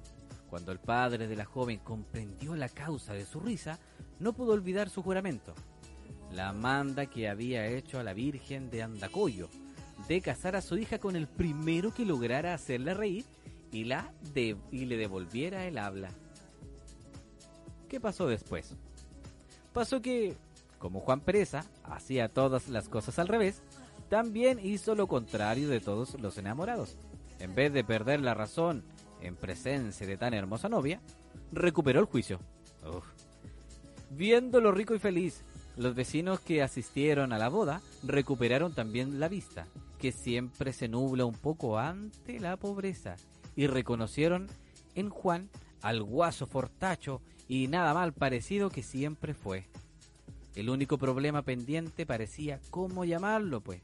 cuando el padre de la joven comprendió la causa de su risa, no pudo olvidar su juramento la manda que había hecho a la Virgen de Andacoyo de casar a su hija con el primero que lograra hacerla reír y, la y le devolviera el habla. ¿Qué pasó después? Pasó que, como Juan Pereza hacía todas las cosas al revés, también hizo lo contrario de todos los enamorados. En vez de perder la razón en presencia de tan hermosa novia, recuperó el juicio. Viéndolo rico y feliz los vecinos que asistieron a la boda recuperaron también la vista, que siempre se nubla un poco ante la pobreza, y reconocieron en Juan al guaso fortacho y nada mal parecido que siempre fue. El único problema pendiente parecía cómo llamarlo, pues,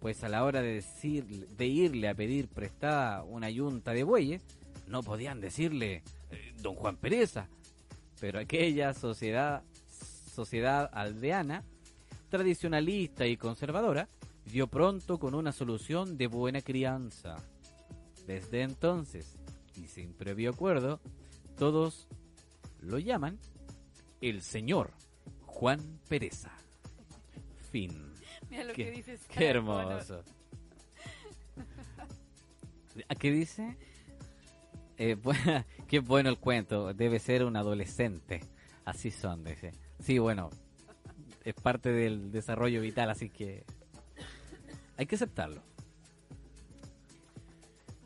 pues a la hora de decir, de irle a pedir prestada una yunta de bueyes, no podían decirle eh, Don Juan Pereza, pero aquella sociedad sociedad aldeana, tradicionalista y conservadora, dio pronto con una solución de buena crianza. Desde entonces, y sin previo acuerdo, todos lo llaman el señor Juan Pereza. Fin. Mira lo que dices. Qué hermoso. ¿A qué dice? Eh, qué bueno el cuento. Debe ser un adolescente. Así son, dice. Sí, bueno, es parte del desarrollo vital, así que hay que aceptarlo.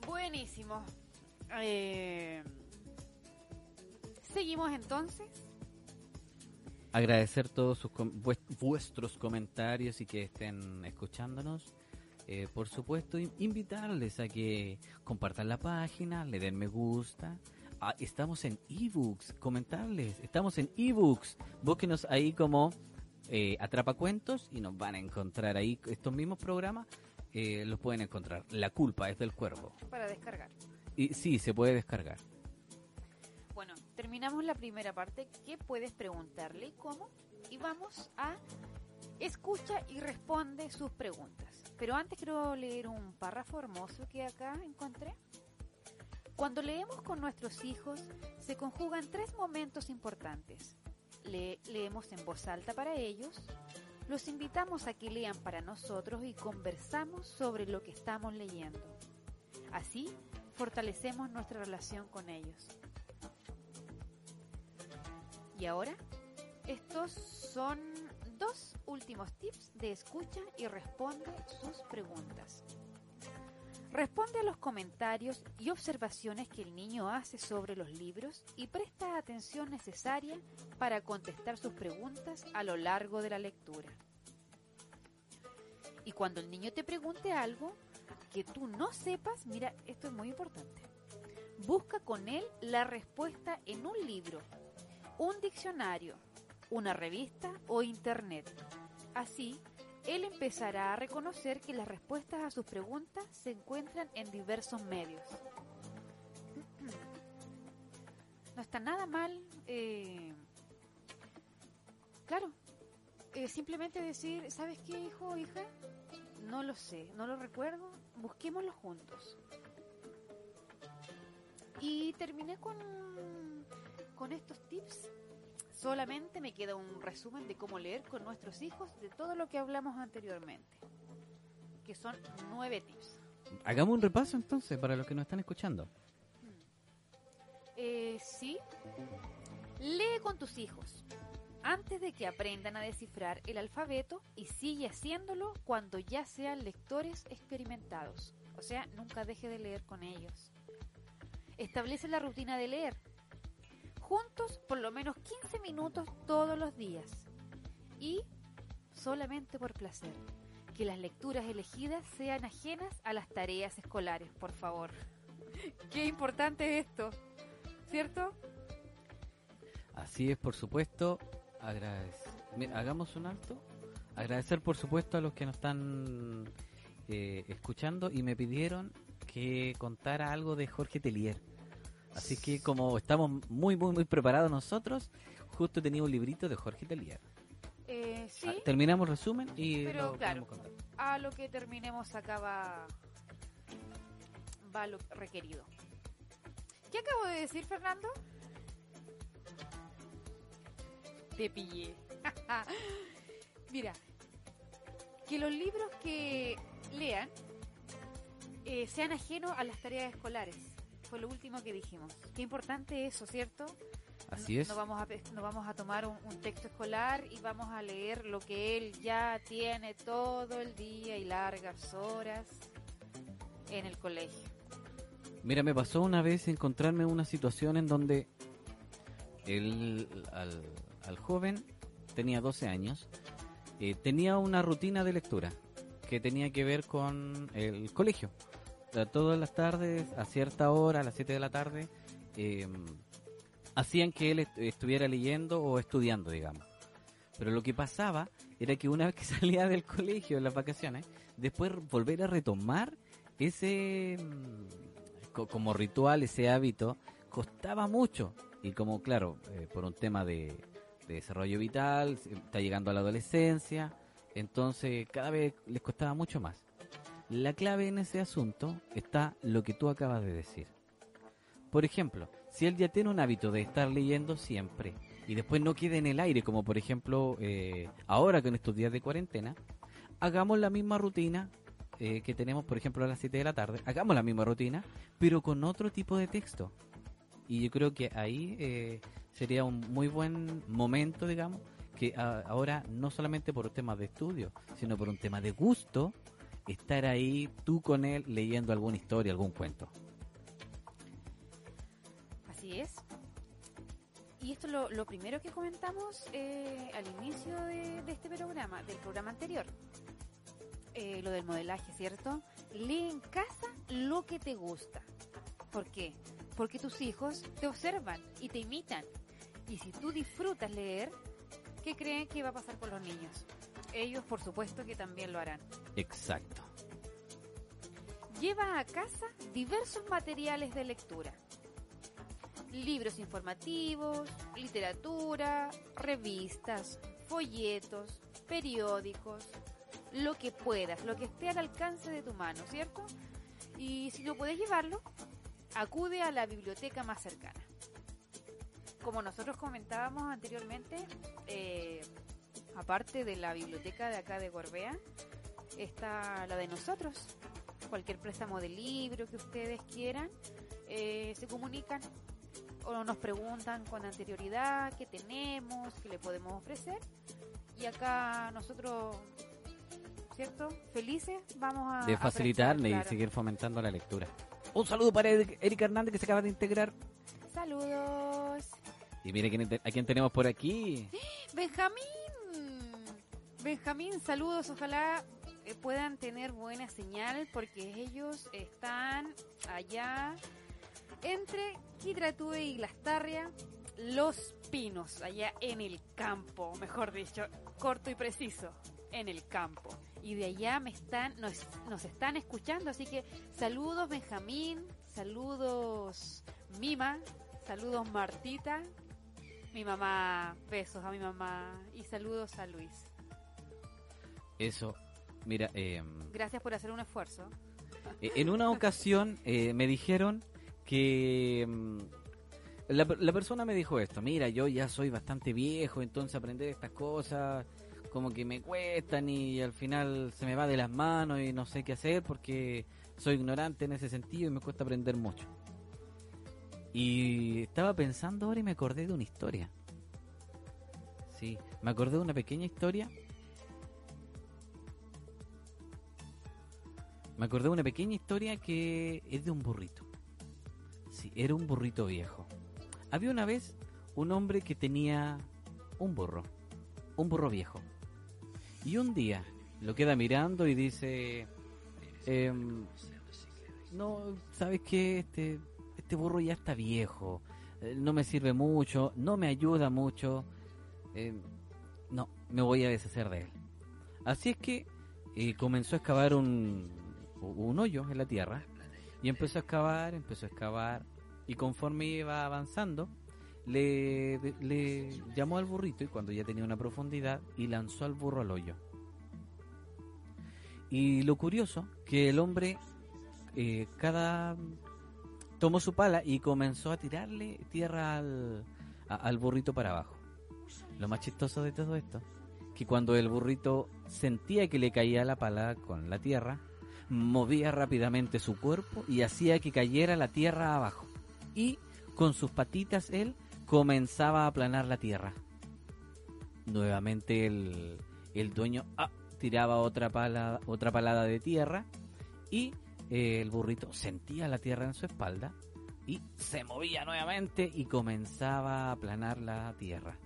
Buenísimo. Eh, Seguimos entonces. Agradecer todos sus vuestros comentarios y que estén escuchándonos. Eh, por supuesto, invitarles a que compartan la página, le den me gusta, Ah, estamos en ebooks, comentarles, estamos en ebooks. Búsquenos ahí como eh, Atrapacuentos y nos van a encontrar ahí estos mismos programas. Eh, los pueden encontrar. La culpa es del cuervo. Para descargar. Y sí, se puede descargar. Bueno, terminamos la primera parte. ¿Qué puedes preguntarle? ¿Cómo? Y vamos a escucha y responde sus preguntas. Pero antes quiero leer un párrafo hermoso que acá encontré. Cuando leemos con nuestros hijos, se conjugan tres momentos importantes. leemos en voz alta para ellos, los invitamos a que lean para nosotros y conversamos sobre lo que estamos leyendo. Así, fortalecemos nuestra relación con ellos. Y ahora, estos son dos últimos tips de escucha y responde sus preguntas. Responde a los comentarios y observaciones que el niño hace sobre los libros y presta atención necesaria para contestar sus preguntas a lo largo de la lectura. Y cuando el niño te pregunte algo que tú no sepas, mira, esto es muy importante. Busca con él la respuesta en un libro, un diccionario, una revista o internet. Así, él empezará a reconocer que las respuestas a sus preguntas se encuentran en diversos medios. No está nada mal, eh, claro, eh, simplemente decir, ¿sabes qué, hijo o hija? No lo sé, no lo recuerdo, busquémoslo juntos. Y terminé con, con estos tips. Solamente me queda un resumen de cómo leer con nuestros hijos de todo lo que hablamos anteriormente, que son nueve tips. Hagamos un repaso entonces para los que nos están escuchando. Eh, sí, lee con tus hijos antes de que aprendan a descifrar el alfabeto y sigue haciéndolo cuando ya sean lectores experimentados. O sea, nunca deje de leer con ellos. Establece la rutina de leer. Juntos por lo menos 15 minutos todos los días. Y solamente por placer. Que las lecturas elegidas sean ajenas a las tareas escolares, por favor. Qué importante es esto, ¿cierto? Así es, por supuesto. Agradecer. Hagamos un alto. Agradecer, por supuesto, a los que nos están eh, escuchando y me pidieron que contara algo de Jorge Telier. Así que como estamos muy, muy, muy preparados nosotros, justo tenía un librito de Jorge Telier. Eh, sí, Ah, terminamos resumen y Pero, lo claro. contar. a lo que terminemos acá va, va lo requerido. ¿Qué acabo de decir, Fernando? Te pillé. Mira, que los libros que lean eh, sean ajenos a las tareas escolares. Fue lo último que dijimos. Qué importante eso, ¿cierto? Así es. No vamos a, no vamos a tomar un, un texto escolar y vamos a leer lo que él ya tiene todo el día y largas horas en el colegio. Mira, me pasó una vez encontrarme en una situación en donde el, al, al joven tenía 12 años, eh, tenía una rutina de lectura que tenía que ver con el colegio. Sea, todas las tardes, a cierta hora, a las 7 de la tarde, eh, hacían que él est- estuviera leyendo o estudiando, digamos. Pero lo que pasaba era que una vez que salía del colegio en las vacaciones, después volver a retomar ese co- como ritual, ese hábito, costaba mucho. Y como, claro, eh, por un tema de, de desarrollo vital, está llegando a la adolescencia, entonces cada vez les costaba mucho más. La clave en ese asunto está lo que tú acabas de decir. Por ejemplo, si él ya tiene un hábito de estar leyendo siempre y después no queda en el aire, como por ejemplo eh, ahora con estos días de cuarentena, hagamos la misma rutina eh, que tenemos, por ejemplo, a las 7 de la tarde, hagamos la misma rutina, pero con otro tipo de texto. Y yo creo que ahí eh, sería un muy buen momento, digamos, que a- ahora no solamente por temas de estudio, sino por un tema de gusto, estar ahí tú con él leyendo alguna historia, algún cuento. Así es. Y esto es lo, lo primero que comentamos eh, al inicio de, este programa, del programa anterior. Eh, lo del modelaje, ¿cierto? Lee en casa lo que te gusta. ¿Por qué? Porque tus hijos te observan y te imitan. Y si tú disfrutas leer, ¿qué creen que va a pasar con los niños? Ellos, por supuesto, que también lo harán. Exacto. Lleva a casa diversos materiales de lectura. Libros informativos, literatura, revistas, folletos, periódicos, lo que puedas, lo que esté al alcance de tu mano, ¿cierto? Y si no puedes llevarlo, acude a la biblioteca más cercana. Como nosotros comentábamos anteriormente, eh, aparte de la biblioteca de acá de Gorbea, está la de nosotros. Cualquier préstamo de libro que ustedes quieran, eh, se comunican o nos preguntan con anterioridad qué tenemos, qué le podemos ofrecer. Y acá nosotros, ¿cierto? Felices vamos a... De a facilitarle y seguir fomentando la lectura. Un saludo para Eric, Eric Hernández que se acaba de integrar. Saludos. Y mire quién a quién tenemos por aquí. Benjamín. Benjamín, saludos. Ojalá eh, puedan tener buena señal porque ellos están allá entre Quitratúe y Lastarria, Los Pinos, allá en el campo, mejor dicho, corto y preciso. en el campo. Y de allá me están, nos, nos están escuchando, así que saludos Benjamín, saludos Mima, saludos Martita, mi mamá, besos a mi mamá y saludos a Luis. Eso, mira, eh, Gracias por hacer un esfuerzo. Eh, En una ocasión eh, me dijeron que mm, la, la persona me dijo esto, mira, yo ya soy bastante viejo, entonces aprender estas cosas como que me cuestan y al final se me va de las manos y no sé qué hacer porque soy ignorante en ese sentido y me cuesta aprender mucho. Y estaba pensando ahora y me acordé de una historia. Sí, me acordé de una pequeña historia Me acordé de una pequeña historia que es de un burrito. Sí, era un burrito viejo. Había una vez un hombre que tenía un burro, un burro viejo. Y un día lo queda mirando y dice, em, no, ¿sabes qué? Este, este burro ya está viejo, eh, no me sirve mucho, no me ayuda mucho, em, no, me voy a deshacer de él. Así es que eh, comenzó a excavar un, un hoyo en la tierra y empezó a excavar, empezó a excavar y conforme iba avanzando le, llamó al burrito y cuando ya tenía una profundidad y lanzó al burro al hoyo. Y lo curioso que el hombre eh, cada tomó su pala y comenzó a tirarle tierra al, al burrito para abajo. Lo más chistoso de todo esto, que cuando el burrito sentía que le caía la pala con la tierra, movía rápidamente su cuerpo y hacía que cayera la tierra abajo. Y con sus patitas él comenzaba a aplanar la tierra. Nuevamente el, el dueño ah, tiraba otra pala, otra palada de tierra y eh, el burrito sentía la tierra en su espalda y se movía nuevamente y comenzaba a aplanar la tierra.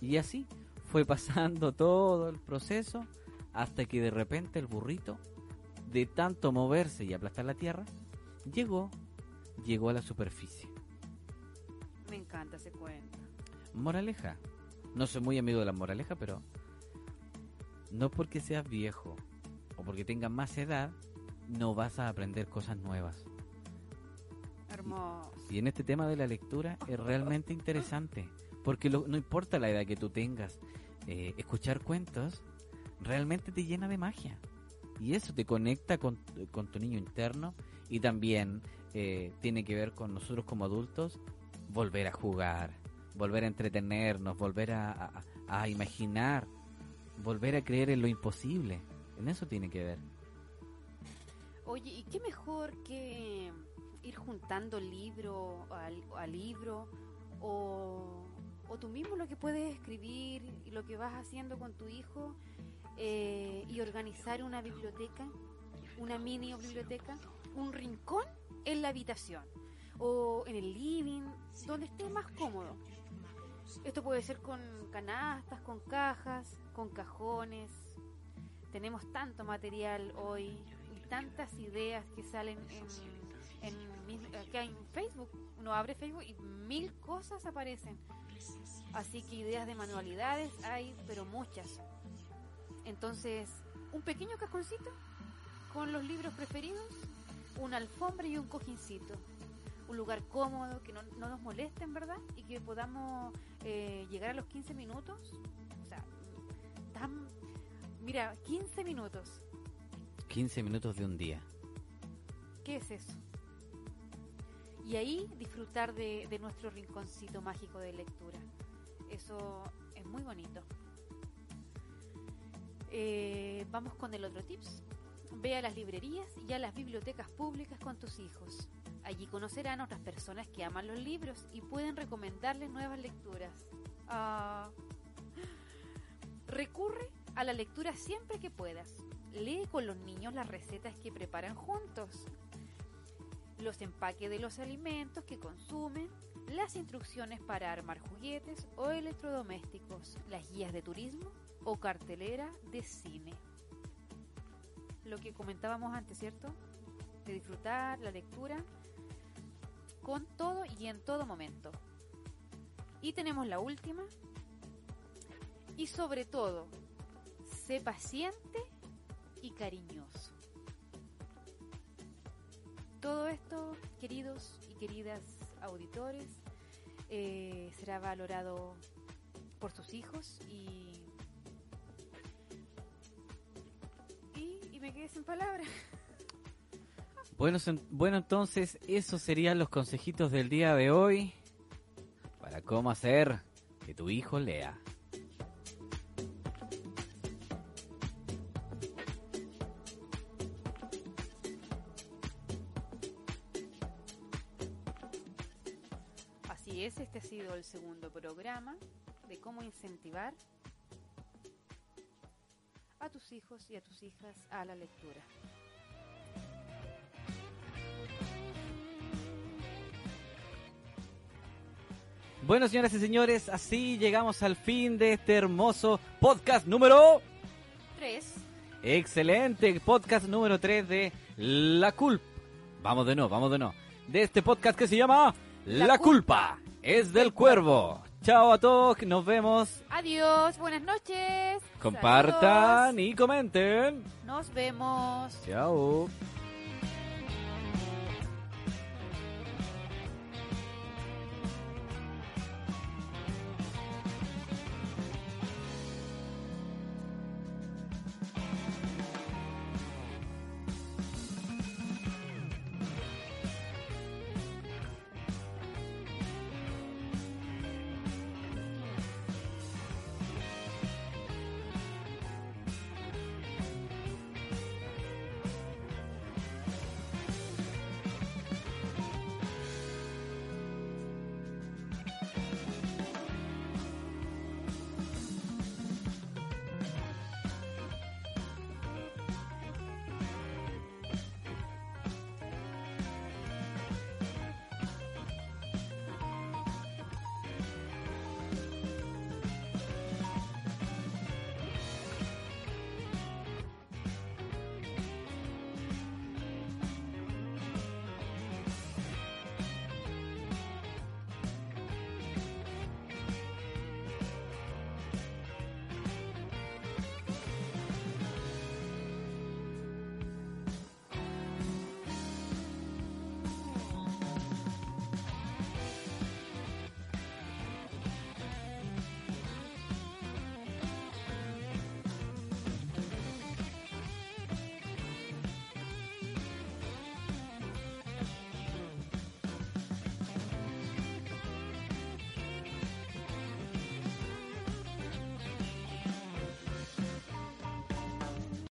Y así fue pasando todo el proceso hasta que de repente el burrito, de tanto moverse y aplastar la tierra, llegó, llegó a la superficie. Me encanta ese cuento. Moraleja. No soy muy amigo de la moraleja, pero no porque seas viejo o porque tengas más edad, no vas a aprender cosas nuevas. Hermoso. Y en este tema de la lectura es realmente interesante, porque lo- no importa la edad que tú tengas, eh, escuchar cuentos realmente te llena de magia. Y eso te conecta con, con tu niño interno y también eh, tiene que ver con nosotros como adultos volver a jugar, volver a entretenernos, volver a, imaginar, volver a creer en lo imposible. En eso tiene que ver. Oye, ¿y qué mejor que ir juntando libro a libro o, o tú mismo lo que puedes escribir y lo que vas haciendo con tu hijo eh, y organizar una biblioteca, una mini biblioteca, un rincón en la habitación o en el living, donde esté más cómodo. Esto puede ser con canastas, con cajas, con cajones. Tenemos tanto material hoy y tantas ideas que salen en, en, mis- acá en Facebook. Uno abre Facebook y mil cosas aparecen. Así que ideas de manualidades hay, pero muchas. Entonces, un pequeño cajoncito con los libros preferidos, una alfombra y un cojincito. Un lugar cómodo, que no, no nos molesten, ¿verdad? Y que podamos eh, llegar a los 15 minutos. O sea, tan... Mira, 15 minutos. 15 minutos de un día. ¿Qué es eso? Y ahí disfrutar de, de nuestro rinconcito mágico de lectura. Eso es muy bonito. Eh, vamos con el otro tips. Ve a las librerías y a las bibliotecas públicas con tus hijos. Allí conocerán a otras personas que aman los libros y pueden recomendarles nuevas lecturas. Ah. Recurre a la lectura siempre que puedas. Lee con los niños las recetas que preparan juntos, los empaques de los alimentos que consumen, las instrucciones para armar juguetes o electrodomésticos, las guías de turismo o cartelera de cine. Lo que comentábamos antes, ¿cierto? De disfrutar la lectura con todo y en todo momento. Y tenemos la última. Y sobre todo, sé paciente y cariñoso. Todo esto, queridos y queridas auditores, eh, será valorado por sus hijos y, me quedé sin palabras. Bueno, bueno, entonces esos serían los consejitos del día de hoy para cómo hacer que tu hijo lea. Así es, este ha sido el segundo programa de cómo incentivar a tus hijos y a tus hijas a la lectura. Bueno, señoras y señores, así llegamos al fin de este hermoso podcast número... Tres. Excelente, podcast número 3 de La Culpa. Vamos de nuevo, vamos de nuevo. De este podcast que se llama La, La culpa. es del cuervo. Chao a todos, nos vemos. Adiós, buenas noches. Compartan Saludos. y comenten. Nos vemos. Chao.